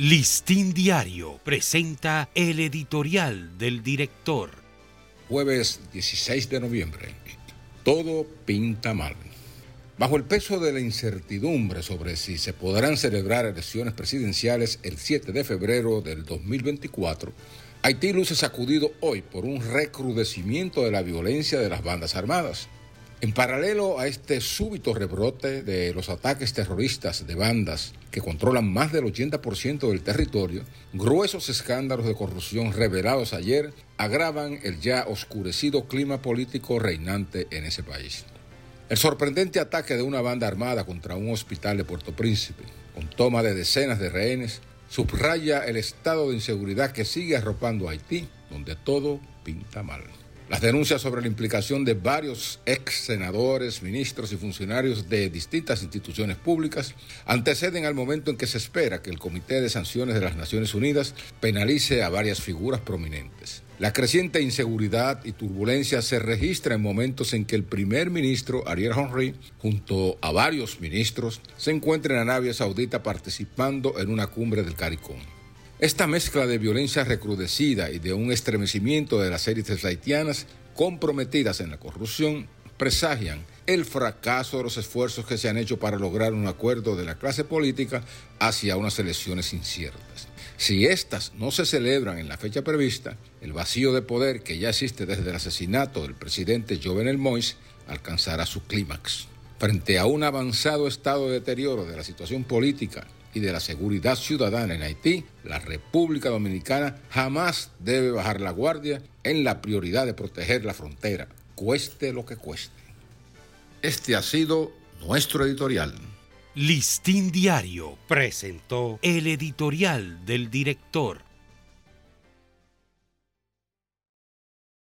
Listín Diario presenta el editorial del director. Jueves 16 de noviembre. Todo pinta mal. Bajo el peso de la incertidumbre sobre si se podrán celebrar elecciones presidenciales el 7 de febrero del 2024, Haití luce sacudido hoy por un recrudecimiento de la violencia de las bandas armadas. En paralelo a este súbito rebrote de los ataques terroristas de bandas que controlan más del 80% del territorio, gruesos escándalos de corrupción revelados ayer agravan el ya oscurecido clima político reinante en ese país. El sorprendente ataque de una banda armada contra un hospital de Puerto Príncipe, con toma de decenas de rehenes, subraya el estado de inseguridad que sigue arropando a Haití, donde todo pinta mal. Las denuncias sobre la implicación de varios ex senadores, ministros y funcionarios de distintas instituciones públicas anteceden al momento en que se espera que el Comité de Sanciones de las Naciones Unidas penalice a varias figuras prominentes. La creciente inseguridad y turbulencia se registra en momentos en que el primer ministro Ariel Henry, junto a varios ministros, se encuentra en Arabia Saudita participando en una cumbre del CARICOM. Esta mezcla de violencia recrudecida y de un estremecimiento de las élites haitianas comprometidas en la corrupción presagian el fracaso de los esfuerzos que se han hecho para lograr un acuerdo de la clase política hacia unas elecciones inciertas. Si éstas no se celebran en la fecha prevista, el vacío de poder que ya existe desde el asesinato del presidente Jovenel Moïse alcanzará su clímax. Frente a un avanzado estado de deterioro de la situación política y de la seguridad ciudadana en Haití, la República Dominicana jamás debe bajar la guardia en la prioridad de proteger la frontera, cueste lo que cueste. Este ha sido nuestro editorial. Listín Diario presentó el editorial del director.